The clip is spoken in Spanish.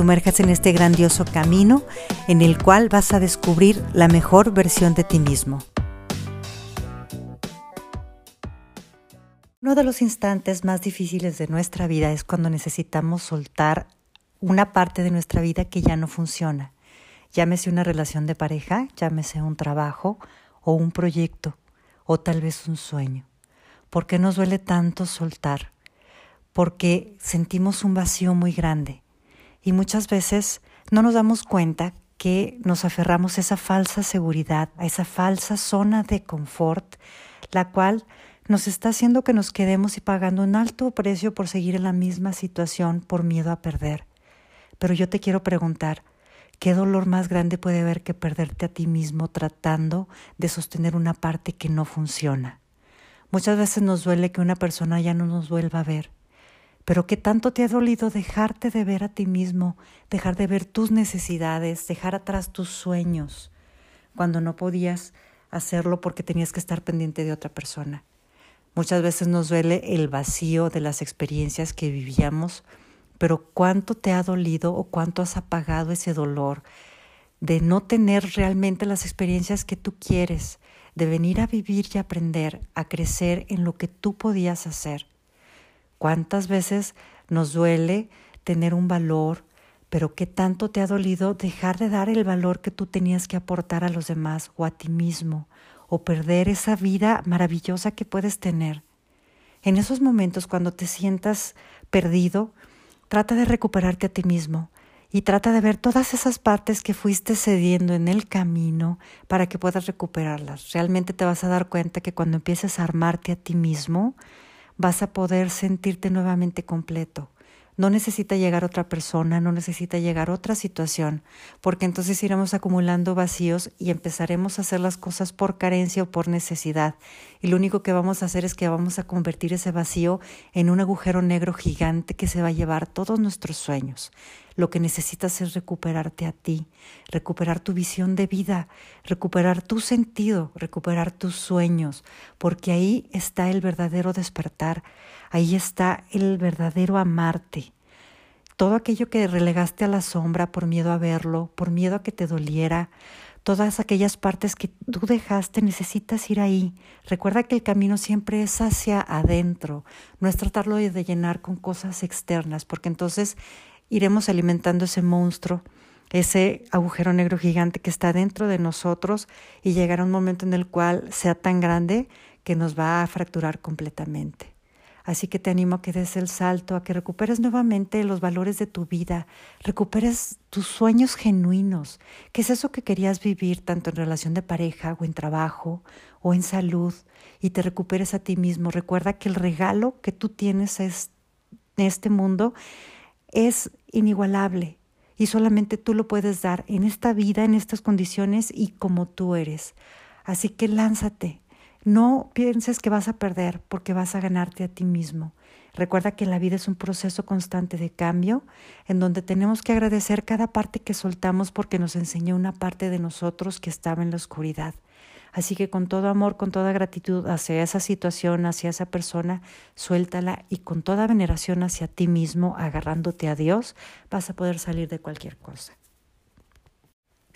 sumerjas en este grandioso camino en el cual vas a descubrir la mejor versión de ti mismo. Uno de los instantes más difíciles de nuestra vida es cuando necesitamos soltar una parte de nuestra vida que ya no funciona. Llámese una relación de pareja, llámese un trabajo o un proyecto o tal vez un sueño. ¿Por qué nos duele tanto soltar? Porque sentimos un vacío muy grande y muchas veces no nos damos cuenta que nos aferramos a esa falsa seguridad, a esa falsa zona de confort, la cual nos está haciendo que nos quedemos y pagando un alto precio por seguir en la misma situación por miedo a perder. Pero yo te quiero preguntar, ¿qué dolor más grande puede haber que perderte a ti mismo tratando de sostener una parte que no funciona? Muchas veces nos duele que una persona ya no nos vuelva a ver, pero ¿qué tanto te ha dolido dejarte de ver a ti mismo, dejar de ver tus necesidades, dejar atrás tus sueños, cuando no podías hacerlo porque tenías que estar pendiente de otra persona? Muchas veces nos duele el vacío de las experiencias que vivíamos, pero ¿cuánto te ha dolido o cuánto has apagado ese dolor de no tener realmente las experiencias que tú quieres, de venir a vivir y aprender, a crecer en lo que tú podías hacer? ¿Cuántas veces nos duele tener un valor, pero qué tanto te ha dolido dejar de dar el valor que tú tenías que aportar a los demás o a ti mismo, o perder esa vida maravillosa que puedes tener? En esos momentos cuando te sientas perdido, trata de recuperarte a ti mismo y trata de ver todas esas partes que fuiste cediendo en el camino para que puedas recuperarlas. Realmente te vas a dar cuenta que cuando empieces a armarte a ti mismo, vas a poder sentirte nuevamente completo. No necesita llegar otra persona, no necesita llegar otra situación, porque entonces iremos acumulando vacíos y empezaremos a hacer las cosas por carencia o por necesidad. Y lo único que vamos a hacer es que vamos a convertir ese vacío en un agujero negro gigante que se va a llevar todos nuestros sueños. Lo que necesitas es recuperarte a ti, recuperar tu visión de vida, recuperar tu sentido, recuperar tus sueños, porque ahí está el verdadero despertar, ahí está el verdadero amarte. Todo aquello que relegaste a la sombra por miedo a verlo, por miedo a que te doliera, todas aquellas partes que tú dejaste, necesitas ir ahí. Recuerda que el camino siempre es hacia adentro, no es tratarlo de llenar con cosas externas, porque entonces iremos alimentando ese monstruo, ese agujero negro gigante que está dentro de nosotros y llegará un momento en el cual sea tan grande que nos va a fracturar completamente. Así que te animo a que des el salto, a que recuperes nuevamente los valores de tu vida, recuperes tus sueños genuinos, que es eso que querías vivir tanto en relación de pareja o en trabajo o en salud, y te recuperes a ti mismo. Recuerda que el regalo que tú tienes en este mundo es inigualable y solamente tú lo puedes dar en esta vida, en estas condiciones y como tú eres. Así que lánzate. No pienses que vas a perder porque vas a ganarte a ti mismo. Recuerda que la vida es un proceso constante de cambio en donde tenemos que agradecer cada parte que soltamos porque nos enseñó una parte de nosotros que estaba en la oscuridad. Así que con todo amor, con toda gratitud hacia esa situación, hacia esa persona, suéltala y con toda veneración hacia ti mismo, agarrándote a Dios, vas a poder salir de cualquier cosa.